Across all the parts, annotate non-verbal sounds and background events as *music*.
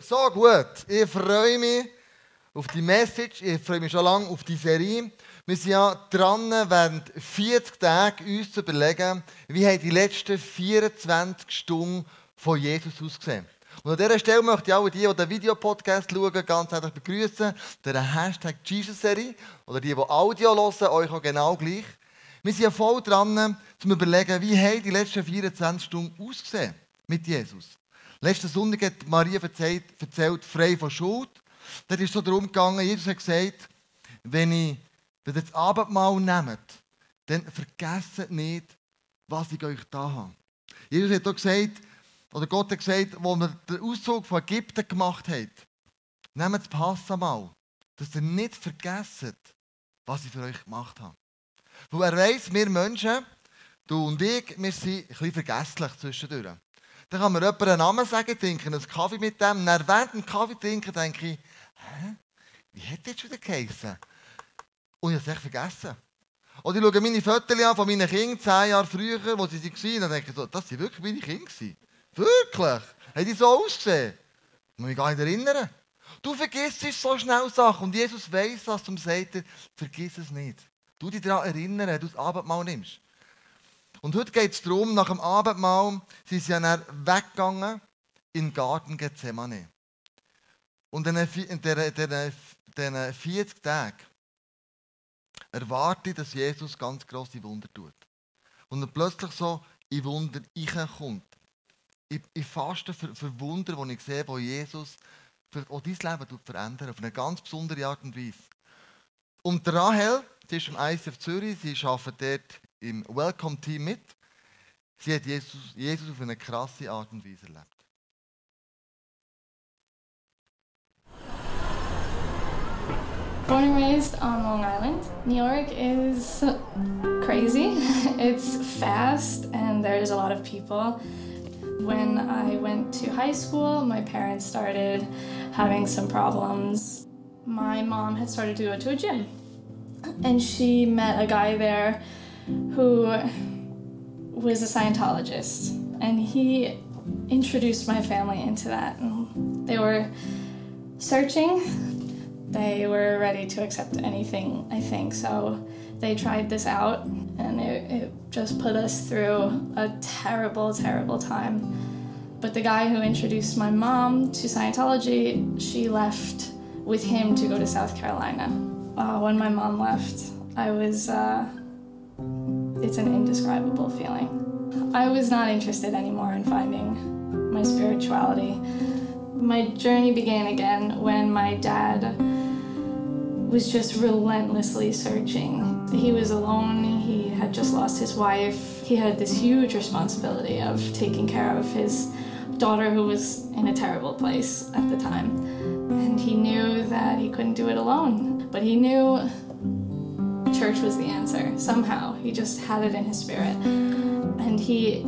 so gut. Ich freue mich auf die Message. Ich freue mich schon lange auf die Serie. Wir sind ja dran, während 40 Tage uns zu überlegen, wie haben die letzten 24 Stunden von Jesus ausgesehen. Und an dieser Stelle möchte ich alle die, die den Videopodcast schauen, ganz herzlich begrüßen. Der Hashtag Jesus-Serie oder die, die Audio hören, euch auch genau gleich. Wir sind ja voll dran, zu überlegen, wie haben die letzten 24 Stunden ausgesehen mit Jesus. Letzten Sonntag hat Maria erzählt, frei von Schuld. Dort ist so darum gegangen, Jesus hat gesagt, wenn, ihr das Abendmahl nehmt, dann vergesst nicht, was ich euch da habe. Jesus hat auch gesagt, oder Gott hat gesagt, wo wir den Auszug von Ägypten gemacht haben, nehmt das Passamal, dass ihr nicht vergesst, was ich für euch gemacht habe. Weil er weiss, wir Menschen, du und ich, wir sind ein bisschen vergesslich zwischendurch. Dann kann mir jemand einen Namen sagen, trinke einen Kaffee mit dem. Und während dem Kaffee trinken denke ich, hä? Wie hat das schon geheißen? Und ich habe es echt vergessen. Oder ich schaue meine Fotos an von meinen Kindern, zehn Jahre früher, wo sie waren, und denke so, das sind wirklich meine Kinder. Wirklich? Haben die so ausgesehen? Ich muss mich gar nicht erinnern. Du vergisst so schnell Sachen und Jesus weiß was zum sagt, vergiss es nicht. Du dich daran erinnern, du das Abendmahl nimmst. Und heute geht es darum, nach dem Abendmahl sind sie dann weggegangen in den Garten Gethsemane. Und in diesen 40 Tagen erwarte ich, dass Jesus ganz grosse Wunder tut. Und dann plötzlich so in Wunder kommt. Ich, ich faste für, für Wunder, die ich sehe, wo Jesus auch dein Leben verändert, auf eine ganz besondere Art und Weise. Und Rahel, sie ist im ICF Zürich, sie arbeitet dort im Welcome-Team mit. Sie hat Jesus, Jesus auf eine krasse Art und Weise erlebt. Born and raised on Long Island. New York is crazy. *laughs* It's fast and there's a lot of people. When I went to high school, my parents started having some problems. My mom had started to go to a gym and she met a guy there who was a Scientologist, and he introduced my family into that. And they were searching, they were ready to accept anything, I think. So they tried this out, and it, it just put us through a terrible, terrible time. But the guy who introduced my mom to Scientology, she left with him to go to South Carolina. Uh, when my mom left, I was. Uh, it's an indescribable feeling. I was not interested anymore in finding my spirituality. My journey began again when my dad was just relentlessly searching. He was alone, he had just lost his wife, he had this huge responsibility of taking care of his daughter who was in a terrible place at the time. And he knew that he couldn't do it alone, but he knew church was the answer somehow. He just had it in his spirit. And he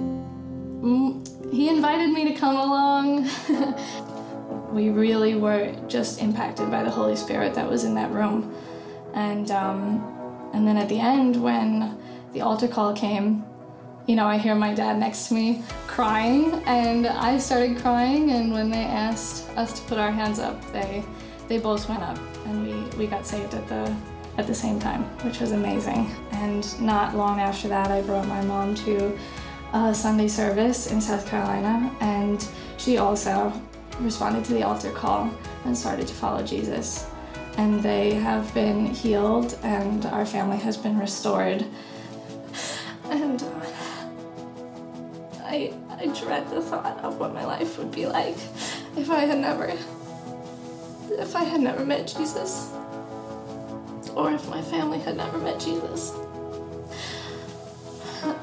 he invited me to come along. *laughs* we really were just impacted by the Holy Spirit that was in that room. And um, and then at the end when the altar call came, you know, I hear my dad next to me crying and I started crying and when they asked us to put our hands up, they they both went up and we, we got saved at the at the same time, which was amazing. And not long after that, I brought my mom to a Sunday service in South Carolina, and she also responded to the altar call and started to follow Jesus. And they have been healed, and our family has been restored. *laughs* And uh, I, I dread the thought of what my life would be like if I had never, if I had never met Jesus or if my family had never met Jesus.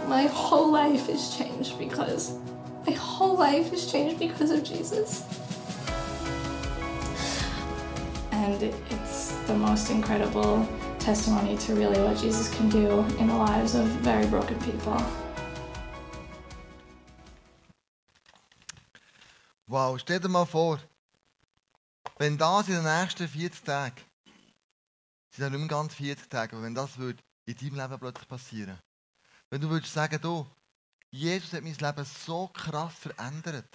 My whole life is changed because my whole life is changed because of Jesus. And it's the most incredible testimony to really what Jesus can do in the lives of very broken people. Wow, stell dir mal vor, wenn das in den nächsten 40 Tagen sind ja nicht mehr ganz 40 Tage, aber wenn das würde in deinem Leben plötzlich passieren wenn du würdest sagen, du, Jesus hat mein Leben so krass verändert.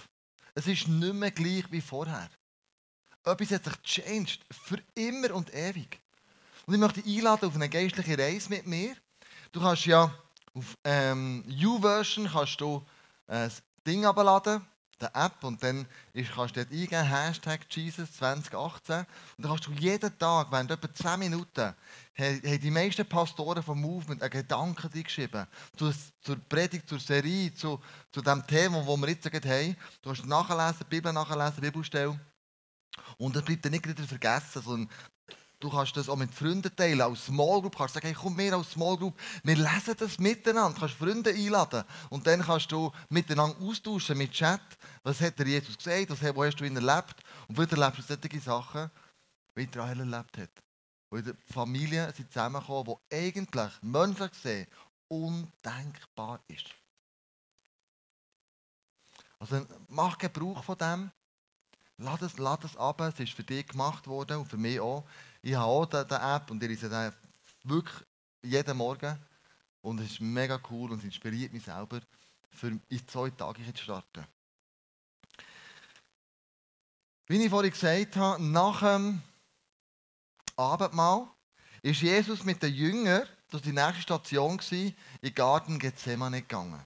Es ist nicht mehr gleich wie vorher. Etwas hat sich changed. Für immer und ewig. Und ich möchte dich einladen auf eine geistliche Reise mit mir. Du kannst ja auf ähm, U-Version kannst du ein Ding abladen, eine App, und dann kannst du dort eingeben, Hashtag Jesus 2018. Und dann kannst du jeden Tag, während etwa 10 Minuten, haben die meisten Pastoren vom Movement einen Gedanken geschrieben. Zur, zur Predigt, zur Serie, zu, zu dem Thema, das wir jetzt haben. Du kannst nachlesen, die Bibel nachlesen, Bibelstelle. Und das bleibt dann nicht wieder vergessen, sondern du kannst das auch mit Freunden teilen, als Small Group. Kannst sagen, hey, komm mehr als Small Group, wir lesen das miteinander. Du kannst Freunde einladen und dann kannst du miteinander austauschen mit Chat. Was hat der Jesus gesagt, was, wo hast du ihn erlebt und wieder erlebst du solche Sachen, wie Israel erlebt hat. Wo in der Familie sind zusammengekommen, die eigentlich menschlich gesehen undenkbar ist. Also mach Gebrauch von dem Lass es, lass es ab, es ist für dich gemacht worden und für mich auch. Ich habe auch diese App und ich lese wirklich jeden Morgen. Und es ist mega cool und es inspiriert mich selber, für in zwei Tage zu starten. Wie ich vorhin gesagt habe, nach dem Abendmahl ist Jesus mit den Jüngern, das war die nächste Station, in den Garten Gethsemane gegangen.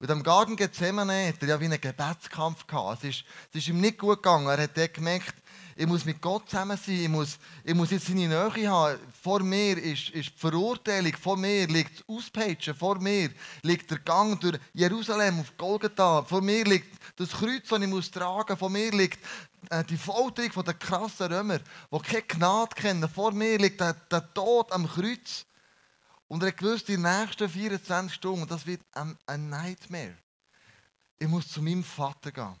Und am Garten Gethsemane hat er ja wie einen Gebetskampf gehabt. Es ist, es ist ihm nicht gut gegangen. Er hat dort gemerkt, ich muss mit Gott zusammen sein, ich muss, ich muss jetzt seine Nähe haben. Vor mir ist, ist die Verurteilung, vor mir liegt das Auspeitschen, vor mir liegt der Gang durch Jerusalem auf Golgatha, vor mir liegt das Kreuz, das ich muss tragen muss, vor mir liegt äh, die Folterung der krassen Römer, die keine Gnade kennen, vor mir liegt der, der Tod am Kreuz. Und er gewusst, die nächsten 24 Stunden, das wird ein, ein Nightmare. Ich muss zu meinem Vater gehen.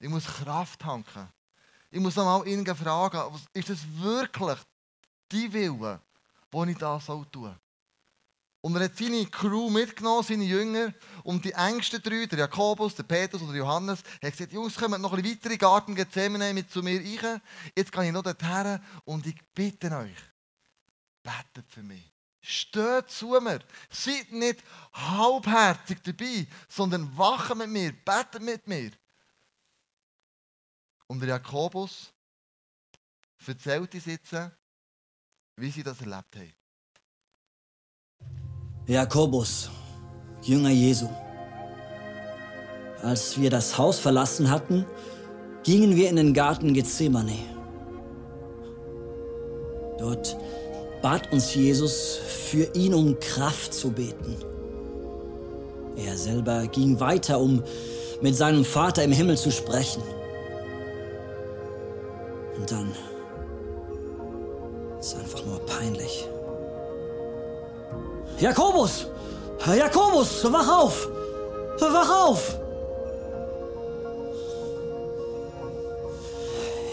Ich muss Kraft tanken. Ich muss einmal ihn fragen, ist das wirklich die Wille, wo ich das soll tun Und er hat seine Crew mitgenommen, seine Jünger, und die engsten drei, der Jakobus, der Petrus und der Johannes, haben gesagt, Jungs, kommt noch ein bisschen weiter Garten Gethsemane mit zu mir rein. Jetzt kann ich noch dorthin und ich bitte euch, betet für mich. Steht zu mir. Seid nicht halbherzig dabei, sondern wache mit mir, betet mit mir. Und Jakobus erzählt uns jetzt, wie sie das erlebt haben. Jakobus, Jünger Jesu. Als wir das Haus verlassen hatten, gingen wir in den Garten Gethsemane. Dort bat uns Jesus, für ihn um Kraft zu beten. Er selber ging weiter, um mit seinem Vater im Himmel zu sprechen. Und dann ist einfach nur peinlich. Jakobus! Jakobus, wach auf! Wach auf!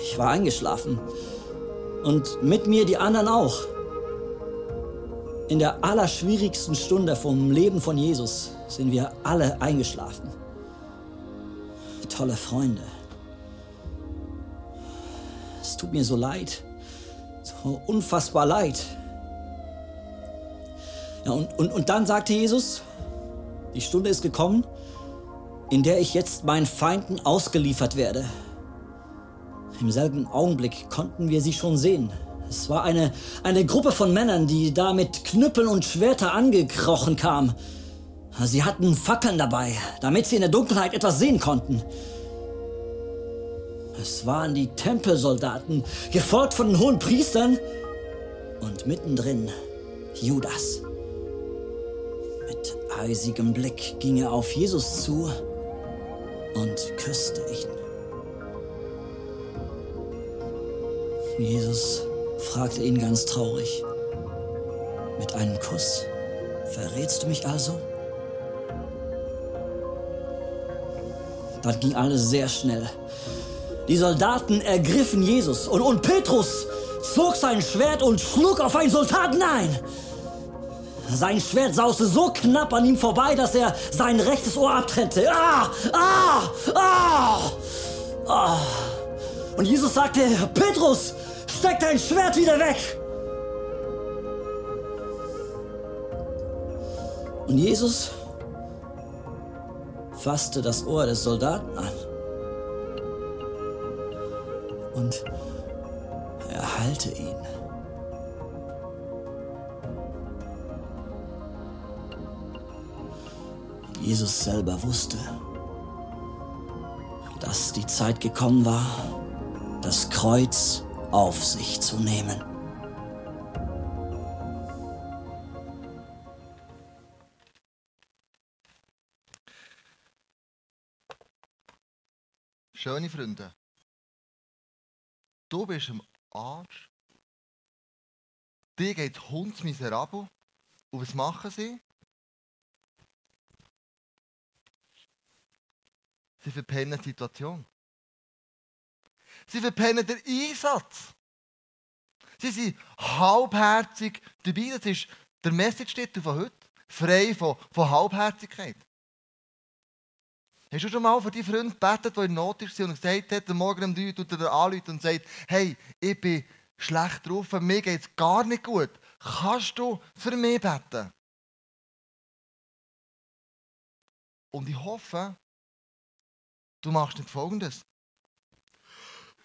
Ich war eingeschlafen. Und mit mir die anderen auch in der allerschwierigsten Stunde vom Leben von Jesus sind wir alle eingeschlafen. Tolle Freunde. Es tut mir so leid. So unfassbar leid. Ja, und, und, und dann sagte Jesus, die Stunde ist gekommen, in der ich jetzt meinen Feinden ausgeliefert werde. Im selben Augenblick konnten wir sie schon sehen. Es war eine, eine Gruppe von Männern, die da mit Knüppeln und Schwerter angekrochen kam. Sie hatten Fackeln dabei, damit sie in der Dunkelheit etwas sehen konnten. Es waren die Tempelsoldaten, gefolgt von den hohen Priestern und mittendrin Judas. Mit eisigem Blick ging er auf Jesus zu und küsste ihn. Jesus fragte ihn ganz traurig. Mit einem Kuss verrätst du mich also? Dann ging alles sehr schnell. Die Soldaten ergriffen Jesus und, und Petrus zog sein Schwert und schlug auf einen Soldaten ein. Sein Schwert sauste so knapp an ihm vorbei, dass er sein rechtes Ohr abtrennte. Ah, ah, ah, ah. Und Jesus sagte, Petrus, Steck dein Schwert wieder weg! Und Jesus fasste das Ohr des Soldaten an. und erhalte ihn. Jesus selber wusste, dass die Zeit gekommen war, das Kreuz auf sich zu nehmen. Schöne Freunde, du bist im Arsch. Dir geht hundsmiserabel. Und was machen sie? Sie verpennen die Situation. Sie verpennen den Einsatz. Sie sind halbherzig dabei. Das ist der Message von heute. Frei von, von Halbherzigkeit. Hast du schon mal für die Freund gebetet, der in Not ist und gesagt hat, Morgen um 3 tut er und sagt, hey, ich bin schlecht drauf, mir geht es gar nicht gut. Kannst du für mich beten? Und ich hoffe, du machst nicht Folgendes.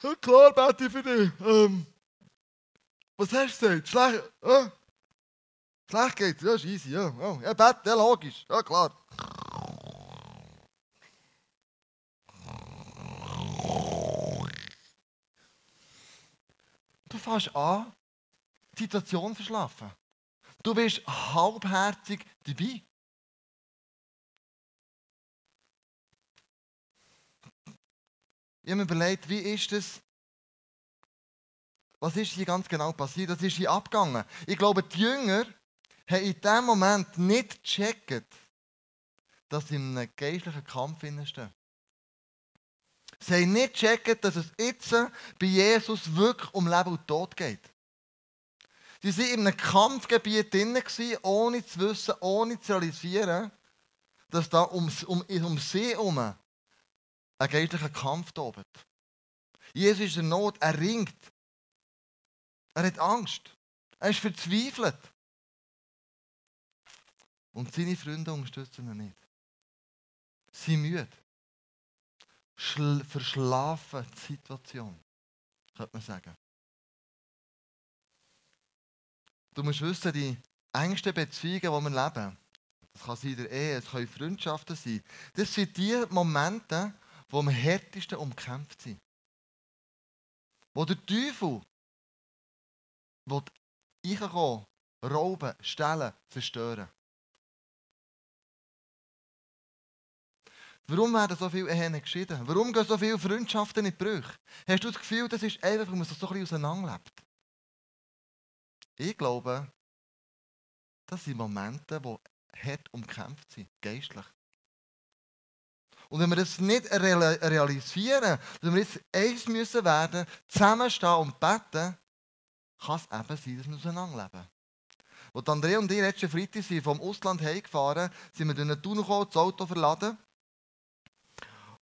Ja, klar, bete für dich. Ähm, was hast du gesagt? Schlecht, äh? Schlecht geht's? Ja, ist easy, ja. Oh, ja, bete, ja, logisch. Ja, klar. Du fängst an, die Situation verschlafen. Du bist halbherzig dabei. Ich habe mir überlegt, wie ist das? Was ist hier ganz genau passiert? Das ist hier abgegangen. Ich glaube, die Jünger haben in dem Moment nicht gecheckt, dass sie in einem geistlichen Kampf stehen. Sie haben nicht gecheckt, dass es jetzt bei Jesus wirklich um Leben und Tod geht. Sie waren in einem Kampfgebiet drin, ohne zu wissen, ohne zu realisieren, dass da um, um, um sie herum ein geistlicher Kampf tobt. Jesus ist in Not, er ringt. Er hat Angst. Er ist verzweifelt. Und seine Freunde unterstützen ihn nicht. Sie sind müde verschlafen die Situation, könnte man sagen. Du musst wissen, die engsten Beziehungen, die wir leben, das kann sein in der Ehe, es können Freundschaften sein, das sind die Momente, wo wir härtesten umkämpft sind. Wo der Teufel will reinkommen, rauben, stellen, zerstören. Warum werden so viele Ehen geschieden? Warum gehen so viele Freundschaften in die Brüche? Hast du das Gefühl, das ist einfach, weil man so ein bisschen auseinanderlebt? Ich glaube, das sind Momente, die hart umkämpft sind, geistlich. Und wenn wir das nicht realisieren, dass wir jetzt eins müssen werden, zusammenstehen und beten, kann es eben sein, dass wir auseinanderleben. Als Andrea und ich letzten Freitag sind vom Ausland heimgefahren, sind wir durch den Tunnel gekommen, das Auto verladen.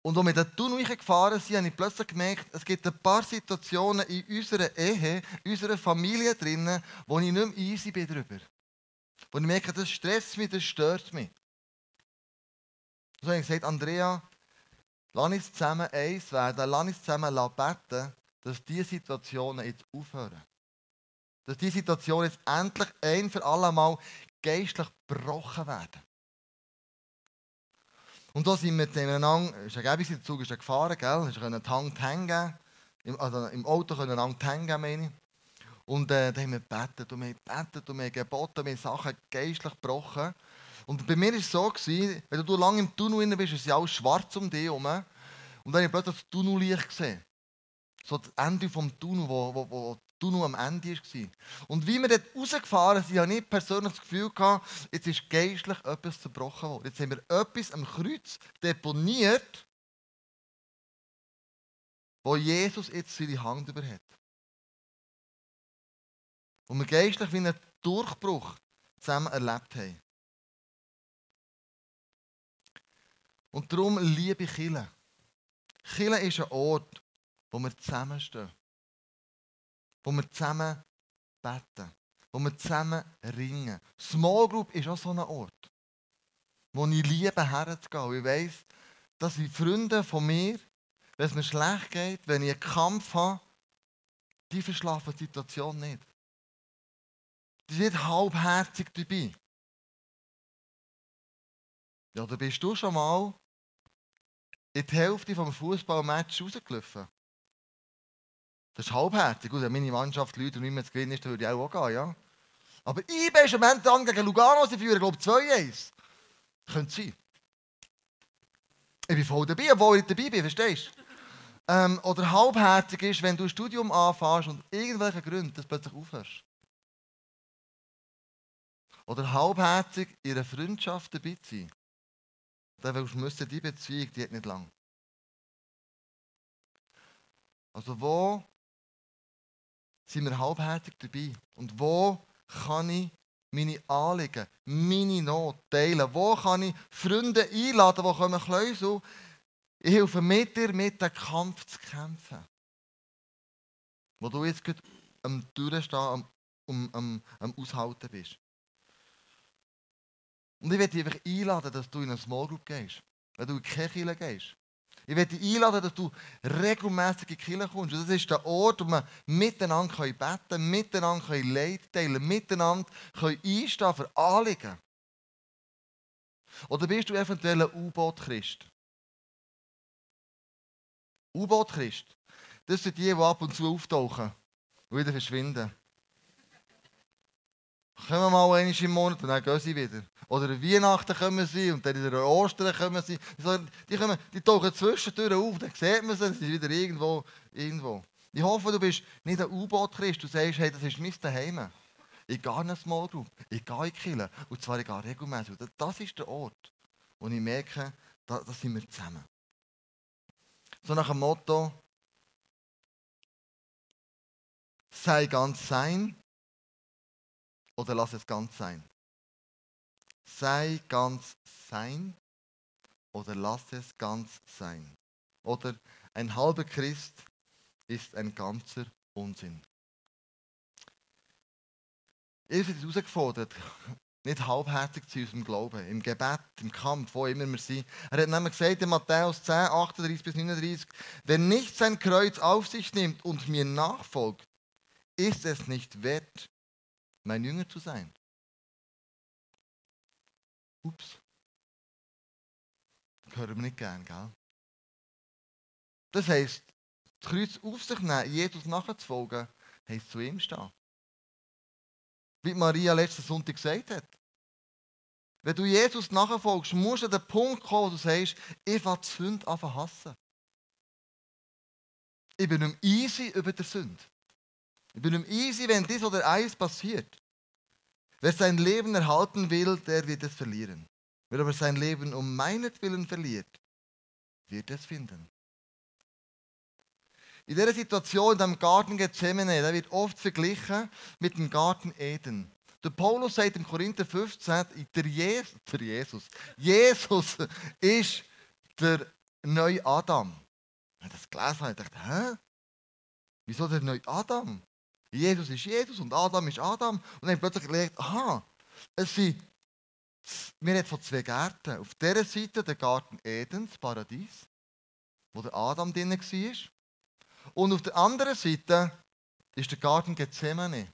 Und als wir den Tunnel gefahren sind, habe ich plötzlich gemerkt, es gibt ein paar Situationen in unserer Ehe, in unserer Familie drinnen, wo ich nicht mehr easy bin darüber. Wo ich merke, das stresst mich, das stört mich. So habe ich gesagt, Andrea, lass uns zusammen eins werden, lass uns zusammen beten, dass diese Situationen jetzt aufhören. Dass diese Situationen jetzt endlich ein für alle Mal geistlich gebrochen werden. Und da sind wir miteinander, ist ein der Zug ist gefahren, gell? Ich konnte einen hängen, also im Auto können einen hängen, meine ich. Und äh, da haben wir gebetet und wir haben gebetet und wir haben geboten, wir haben Sachen geistlich gebrochen. Und bei mir war es so, gewesen, wenn du lange im Tunnel bist, ist es alles schwarz um dich herum. Und dann habe ich plötzlich das Tunnellicht gesehen. So das Ende des Tunnel, wo, wo, wo Tunnel am Ende war. Und wie wir dort rausgefahren sind, habe ich persönlich das Gefühl gehabt, jetzt ist geistlich etwas zerbrochen worden. Jetzt haben wir etwas am Kreuz deponiert, wo Jesus jetzt seine Hand über hat. Und wir geistlich wie einen Durchbruch zusammen erlebt haben. Und darum liebe ich Kille. Kille ist ein Ort, wo wir zusammenstehen wo wir zusammen beten, wo wir zusammen ringen. Small Group ist auch so ein Ort, wo ich liebe herzugehen. Ich weiss, das sind Freunde von mir, wenn es mir schlecht geht, wenn ich einen Kampf habe, die verschlafen die Situation nicht. Die sind halbherzig dabei. Ja, da bist du schon mal in die Hälfte vom Fußballmatch rausgelaufen. Das ist halbherzig. Gut, wenn meine Mannschaft Leute nicht mehr zu gewinnen ist, dann würde ich auch gehen, ja. Aber IB ist am Ende dann gegen Lugano, sie führen, glaube ich, 2-1. Könnte sein. Ich bin voll dabei, obwohl ich dabei bin, verstehst du? Ähm, oder halbherzig ist, wenn du ein Studium anfängst und irgendwelche Gründe das plötzlich aufhörst. Oder halbherzig in einer Freundschaft dabei zu sein. Dann willst du müssen, die Beziehung, die hat nicht lang. Also wo sind wir halbherzig dabei? Und wo kann ich meine Anliegen, meine Not teilen? Wo kann ich Freunde einladen, die kommen Kleusel? Ich helfe mit dir, mit dem Kampf zu kämpfen. Wo du jetzt gerade am Durchstehen, am, am, am, am Aushalten bist. Und ich werde dich einfach einladen, dass du in eine Small Group gehst. Wenn du in die Kirche gehst. Ich werde dich einladen, dass du regelmäßig in die kommst. Und das ist der Ort, wo wir miteinander beten können, miteinander Leid teilen miteinander einstehen für Anliegen. Oder bist du eventuell ein U-Boot-Christ? U-Boot-Christ, das sind die, die ab und zu auftauchen und wieder verschwinden. Kommen mal einmal im Monat und dann gehen sie wieder. Oder Weihnachten kommen sie und dann in der Ostern kommen sie. Die, kommen, die tauchen zwischendurch auf, dann sieht man sie, sie sind wieder irgendwo, irgendwo. Ich hoffe, du bist nicht ein U-Boot-Christ. Du sagst, hey, das ist mein Daheim. Ich gehe in eine Small Group, ich gehe in Kirche. Und zwar ich gehe regelmäßig. Das ist der Ort, wo ich merke, da, da sind wir zusammen. So nach dem Motto, sei ganz sein oder lass es ganz sein. Sei ganz sein oder lass es ganz sein. Oder ein halber Christ ist ein ganzer Unsinn. Ihr seid herausgefordert, nicht halbherzig zu unserem Glauben, im Gebet, im Kampf, wo immer wir sind. Er hat nämlich gesagt in Matthäus 10, 38 bis 39, wer nicht sein Kreuz auf sich nimmt und mir nachfolgt, ist es nicht wert, mein Jünger zu sein. Ups. Das hören wir nicht gern, gell? Das heisst, das Kreuz auf sich nehmen, Jesus nachzufolgen, heisst zu ihm stehen. Wie Maria letzten Sonntag gesagt hat. Wenn du Jesus nachfolgst, musst du an den Punkt kommen, wo du sagst, ich will die Sünde einfach hassen. Ich bin nicht easy über die Sünde. Ich bin nicht easy, wenn dies oder eins passiert. Wer sein Leben erhalten will, der wird es verlieren. Wer aber sein Leben um meinetwillen verliert, wird es finden. In dieser Situation, in dem Garten Gethsemane, der wird oft verglichen mit dem Garten Eden. Der Paulus sagt im Korinther 15, der Jesus, der Jesus, Jesus ist der neue Adam. Wenn ich das gelesen habe, dachte ich, hä? Wieso der neue Adam? Jesus ist Jesus und Adam ist Adam. Und dann habe ich plötzlich gelernt, aha, es sind, wir reden von zwei Gärten. Auf dieser Seite der Garten Eden, das Paradies, wo der Adam drin war. Und auf der anderen Seite ist der Garten Gethsemane,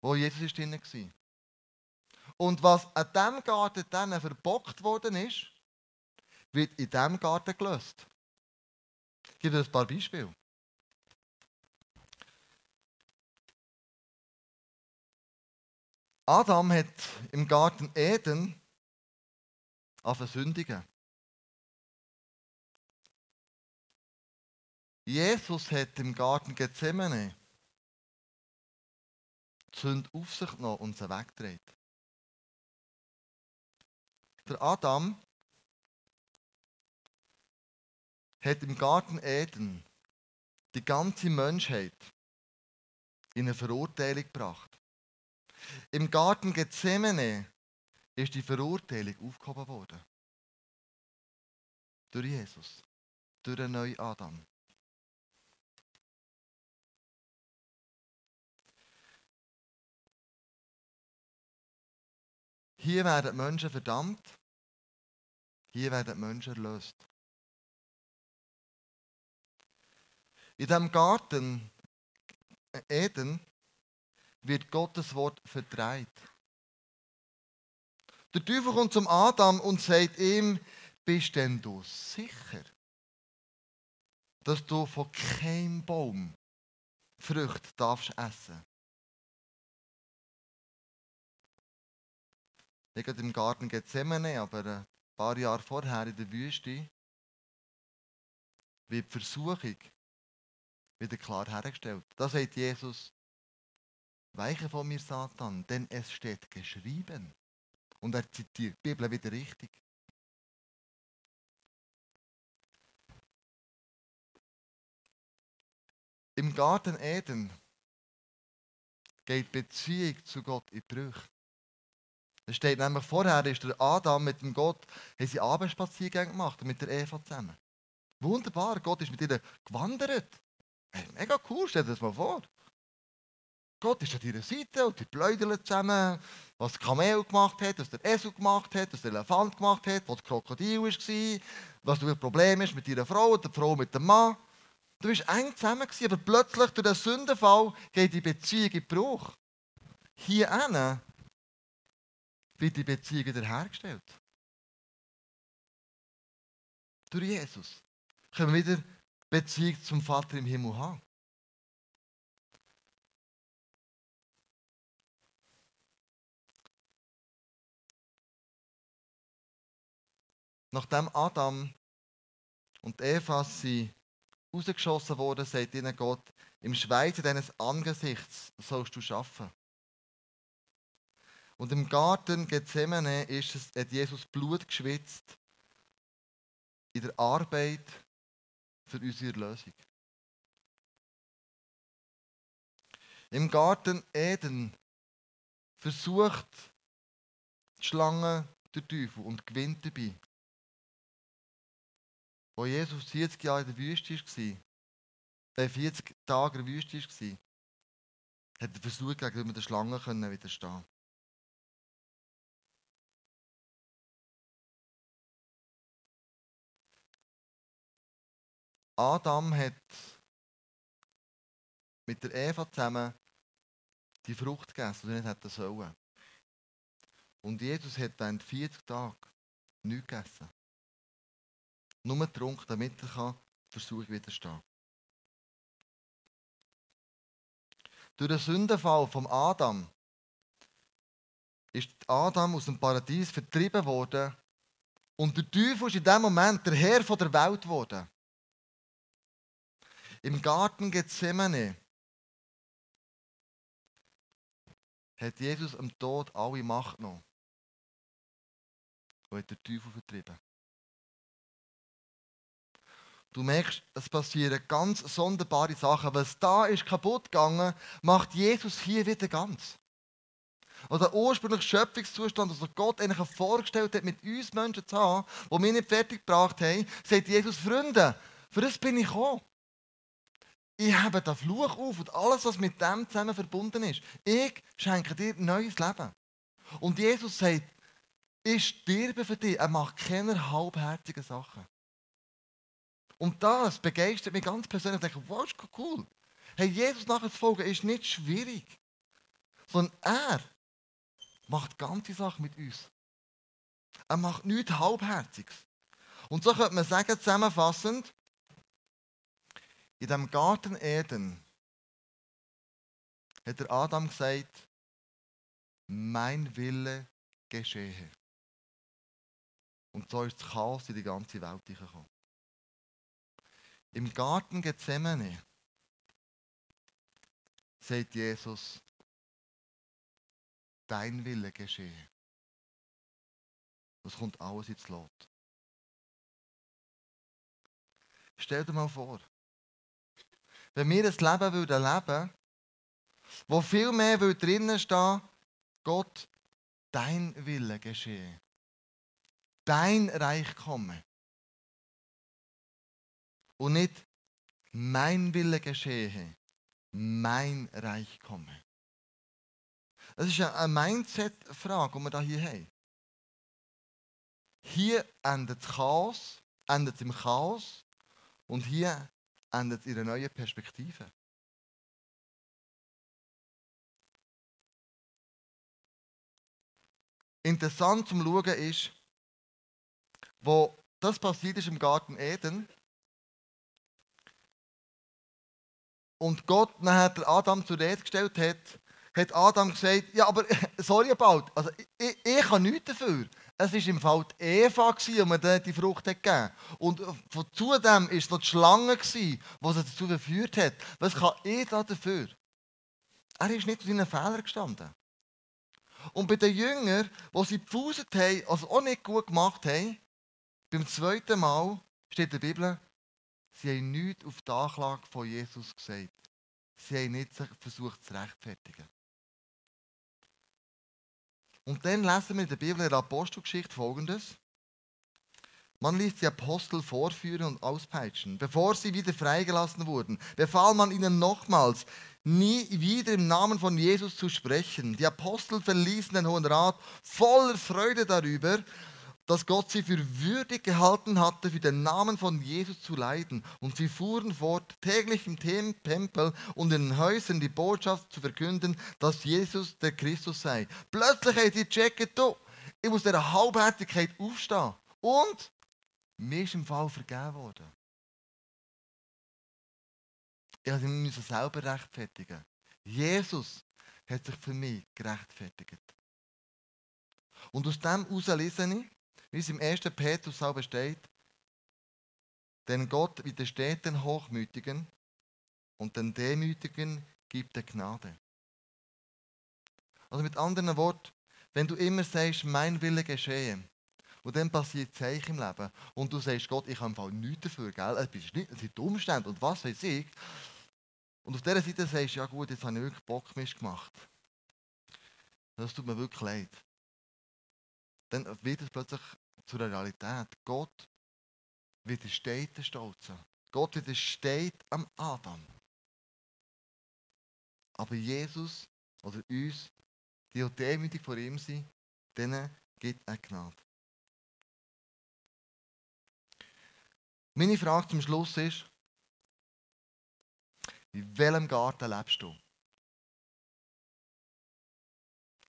wo Jesus drin war. Und was an diesem Garten dann verbockt worden ist, wird in diesem Garten gelöst. Ich gebe dir ein paar Beispiele. Adam hat im Garten Eden versündigen. Jesus hat im Garten Gethsemane die Sünde auf sich genommen und sie weggedreht. Der Adam hat im Garten Eden die ganze Menschheit in eine Verurteilung gebracht. Im Garten Gethsemane ist die Verurteilung aufgehoben worden. Durch Jesus. Durch den neuen Adam. Hier werden Menschen verdammt. Hier werden Menschen erlöst. In diesem Garten Eden wird Gottes Wort verdreht. Der Teufel kommt zum Adam und sagt ihm, bist denn du sicher, dass du von keinem Baum Früchte darfst essen? Nicht im Garten Gethsemane, aber ein paar Jahre vorher in der Wüste wird die Versuchung wieder klar hergestellt. Da sagt Jesus, weiche von mir, Satan, denn es steht geschrieben. Und er zitiert die Bibel wieder richtig. Im Garten Eden geht Beziehung zu Gott in Brüche. Es steht nämlich vorher, ist der Adam mit dem Gott, haben sie Abendspaziergänge gemacht, mit der Eva zusammen. Wunderbar, Gott ist mit ihnen gewandert. Mega cool, stell dir das mal vor. Gott ist an ihrer Seite und die pläudern zusammen, was der Kamel gemacht hat, was der Esel gemacht hat, was der Elefant gemacht hat, was der Krokodil war, was du ein Problem ist mit ihrer Frau und der Frau mit dem Mann. Du bist eng zusammen, aber plötzlich durch den Sündenfall geht die Beziehung in Bruch. Hier wird die Beziehung wiederhergestellt. Durch Jesus können wir wieder Beziehung zum Vater im Himmel haben. Nachdem Adam und Eva sie rausgeschossen wurden, sagt ihnen Gott, im Schweiße deines Angesichts sollst du schaffen. Und im Garten Gethsemane ist es, hat Jesus Blut geschwitzt in der Arbeit für unsere Erlösung. Im Garten Eden versucht die Schlange der Teufel und gewinnt dabei. Wo Jesus 40 Jahre in der Wüste war, 40 Tage in der Wüste war, hat er versucht, gegen der Schlange widerstehen Adam hat mit der Eva zusammen die Frucht gegessen, die er nicht hätte sollen. Und Jesus hat während 40 Tagen nichts gegessen. Nur getrunken, damit er die Versuchung widerstehen kann. Durch den Sündenfall von Adam ist Adam aus dem Paradies vertrieben worden und der Teufel ist in dem Moment der Herr der Welt geworden. Im Garten Gethsemane hat Jesus am Tod alle Macht genommen und hat den Teufel vertrieben. Du merkst, es passieren ganz sonderbare Sachen. Was da ist kaputt gegangen, macht Jesus hier wieder ganz. Und der ursprüngliche Schöpfungszustand, also Gott eigentlich vorgestellt hat, mit uns Menschen zu haben, die wir nicht fertig gebracht haben, sagt Jesus, Freunde, für das bin ich gekommen ich habe den Fluch auf und alles, was mit dem zusammen verbunden ist. Ich schenke dir neues Leben. Und Jesus sagt, ich sterbe für dich. Er macht keine halbherzigen Sachen. Und das begeistert mich ganz persönlich. Ich denke, wow, ist cool. Hey, Jesus nachzufolgen ist nicht schwierig. Sondern er macht ganze Sachen mit uns. Er macht nichts Halbherziges. Und so könnte man sagen, zusammenfassend, in dem Garten Eden hat der Adam gesagt, mein Wille geschehe. Und so ist das Chaos in die ganze Welt gekommen. Im Garten Gethsemane sagt Jesus, dein Wille geschehe. Das kommt alles ins Lot. Stell dir mal vor, wenn wir ein Leben würden leben wo viel mehr drinnen stehen Gott, dein Wille geschehe. Dein Reich komme und nicht mein Wille geschehe, mein Reich komme. Das ist eine Mindset-Frage, die wir hier haben. Hier endet Chaos, endet im Chaos und hier endet ihre neue Perspektive. Interessant zum Schauen ist, wo das passiert ist im Garten Eden, Und Gott nachher Adam zur Rede gestellt hat, hat Adam gesagt, ja, aber *laughs* sorry about, also ich, ich habe nichts dafür. Es war im Fall die Eva, die mir die Frucht hat gegeben Und zudem war es noch die Schlange, die sie dazu verführt hat. Was kann ich da dafür? Er ist nicht zu seinen Fehlern gestanden. Und bei den Jüngern, die sie gepfuset haben, also auch nicht gut gemacht haben, beim zweiten Mal steht in der Bibel, sie haben nichts auf die Anklage von Jesus gesagt. Sie haben nicht versucht zu rechtfertigen. Und dann lesen wir in der Bibel in der Apostelgeschichte folgendes. Man ließ die Apostel vorführen und auspeitschen. Bevor sie wieder freigelassen wurden, befahl man ihnen nochmals, nie wieder im Namen von Jesus zu sprechen. Die Apostel verließen den Hohen Rat voller Freude darüber, dass Gott sie für würdig gehalten hatte, für den Namen von Jesus zu leiden. Und sie fuhren fort, täglich im Tempel und in den Häusern die Botschaft zu verkünden, dass Jesus der Christus sei. Plötzlich hat sie gecheckt, ich muss dieser Halbherzigkeit aufstehen. Und mir ist im Fall vergeben worden. Ich musste mich selber rechtfertigen. Jesus hat sich für mich gerechtfertigt. Und aus dem heraus lese ich, wie es im 1. Petrus auch steht, denn Gott widersteht den Hochmütigen und den Demütigen gibt er Gnade. Also mit anderen Worten, wenn du immer sagst, mein Wille geschehe, und dann passiert Zeichen im Leben, und du sagst, Gott, ich habe im nichts dafür, gell? es sind die Umstände und was weiß ich, und auf dieser Seite sagst du, ja gut, jetzt habe ich wirklich Bockmist gemacht. Das tut mir wirklich leid dann wird es plötzlich zu der Realität. Gott widersteht den Stolzen. Gott widersteht am Adam. Aber Jesus oder uns, die auch demütig vor ihm sind, denen gibt er Gnade. Meine Frage zum Schluss ist, in welchem Garten lebst du?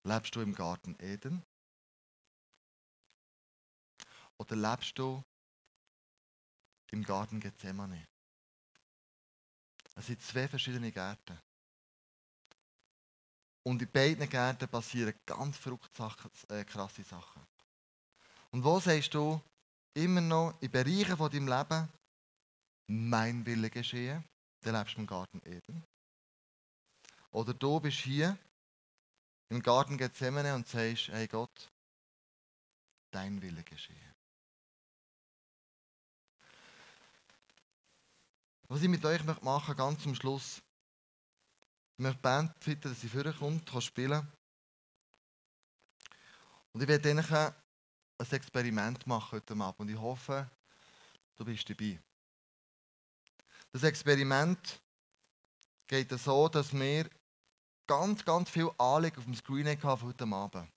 Lebst du im Garten Eden? Oder lebst du im Garten Gethsemane? Es sind zwei verschiedene Gärten. Und in beiden Gärten passieren ganz verrückte Sachen, äh, krasse Sachen. Und wo sagst du immer noch in Bereichen von deinem Leben, mein Wille geschehen, dann lebst du im Garten Eden. Oder du bist hier im Garten Gethsemane und sagst, hey Gott, dein Wille geschehen. Was ich mit euch machen möchte, ganz zum Schluss. Ich möchte die Band bitten, dass sie vorkommt, kann spielen. Und ich werde ihnen ein Experiment machen heute Abend. Und ich hoffe, du bist dabei. Das Experiment geht so, dass wir ganz, ganz viel Anliegen auf dem Screen haben heute Abend.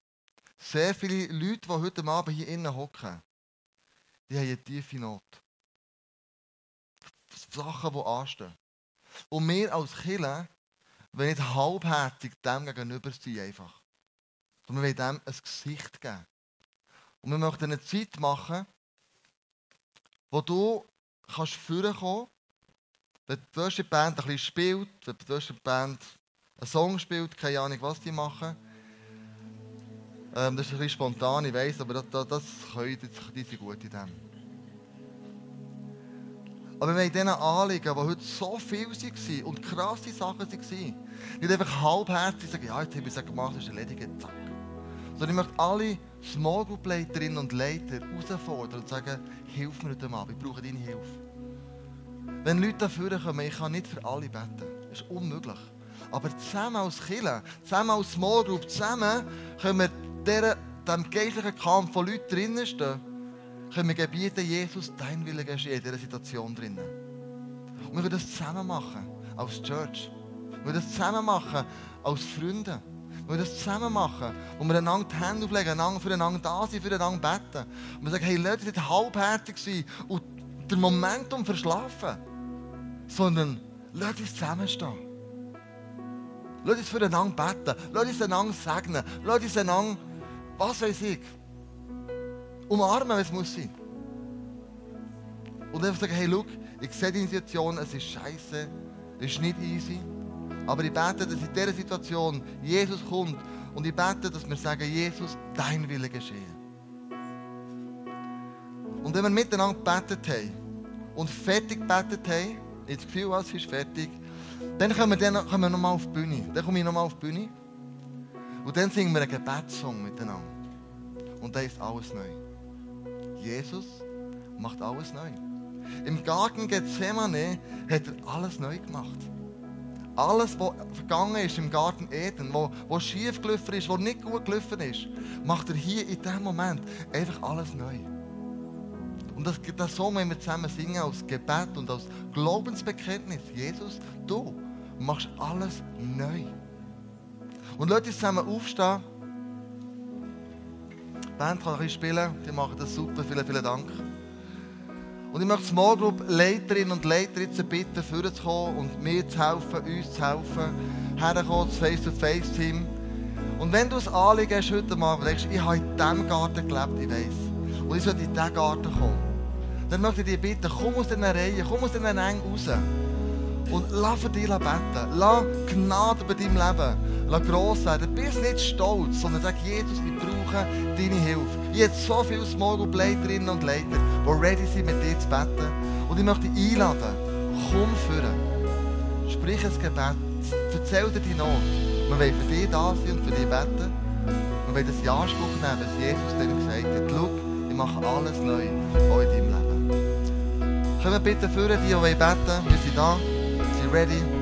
Sehr viele Leute, die heute Abend hier innen hocken, die haben eine tiefe Not. Sachen, die anstehen. Und wir als Killer wollen nicht halbherzig dem gegenüber sein einfach. Sondern wir wollen dem ein Gesicht geben. Und wir möchten eine Zeit machen, wo du kannst führen kommen, wenn die Worship Band ein bisschen spielt, wenn die Worship Band einen Song spielt, keine Ahnung, was die machen. Ähm, das ist ein bisschen spontan, ich weiß, aber das, das, das können, die sind gut in dem. Aber wir wollen diesen Anliegen, die heute so viel waren und krasse Sachen waren, nicht einfach halbherzig sagen, ja, jetzt habe ich es gemacht, ist erledigt, zack. Sondern ich möchte alle Small Group Leiterinnen und Leiter herausfordern und sagen, hilf mir heute mal, ich brauche deine Hilfe. Wenn Leute dafür kommen, ich kann nicht für alle beten. Das ist unmöglich. Aber zusammen als Killer, zusammen als Small Group, zusammen können wir dieser, dem geistlichen Kampf von Leuten drinnen stehen können wir gebieten, Jesus, dein Wille geschieht in dieser Situation drinnen. Und wir können das zusammen machen, als Church. Wir können das zusammen machen, als Freunde. Wir können das zusammen machen, wo wir einander die Hände auflegen, einander füreinander da sind, füreinander beten. Und wir sagen, hey, Leute, nicht halbherzig sein und den Momentum verschlafen, sondern lasst uns zusammenstehen. Lasst uns füreinander beten, lasst uns einander segnen, lasst uns einander was weiß ich, umarmen, wenn es muss sein. Und einfach sagen, hey, schau, ich sehe die Situation, es ist scheiße, es ist nicht easy. Aber ich bete, dass in dieser Situation Jesus kommt und ich bete, dass wir sagen, Jesus, dein Wille geschehe. Und wenn wir miteinander gebetet haben und fertig gebetet haben, ich das Gefühl, es ist fertig, dann kommen wir, wir nochmal auf die Bühne. Dann komme ich nochmal auf die Bühne. Und dann singen wir einen Gebetssong miteinander. Und dann ist alles neu. Jesus macht alles neu. Im Garten Gethsemane hat er alles neu gemacht. Alles, was vergangen ist im Garten Eden, was, was schief gelaufen ist, was nicht gut gelaufen ist, macht er hier in diesem Moment einfach alles neu. Und das, das Song müssen wir zusammen singen als Gebet und als Glaubensbekenntnis. Jesus, du machst alles neu. Und Leute zusammen aufstehen. Band kann ein bisschen spielen, die machen das super. Vielen, vielen Dank. Und ich möchte Small Group Leiterinnen und Leiter jetzt bitten, vorzukommen und mir zu helfen, uns zu helfen, herzukommen, das Face-to-Face-Team. Und wenn du ein Anliegen hast heute Abend, denkst, ich habe in diesem Garten gelebt, ich weiß, und ich sollte in diesen Garten kommen, dann möchte ich dich bitten, komm aus diesen Reihen, komm aus diesen Eng raus und lass für dich beten. Lass Gnade über deinem Leben lass gross werden. Bist nicht stolz, sondern sag, Jesus, ich brauche deine Hilfe. Ich habe so viele Small Group Leiterinnen und Leiter, die ready sind, mit dir zu beten. Und ich möchte dich einladen, komm führen. Sprich ein Gebet. Erzähl dir die Not. Wir wollen für dich da sein und für dich beten. Wir wollen das Anspruch nehmen, was Jesus dir gesagt hat. Schau, ich mache alles neu, in deinem Leben. Können wir bitte führen, die, die beten wollen? Wir sind da. Sie ready?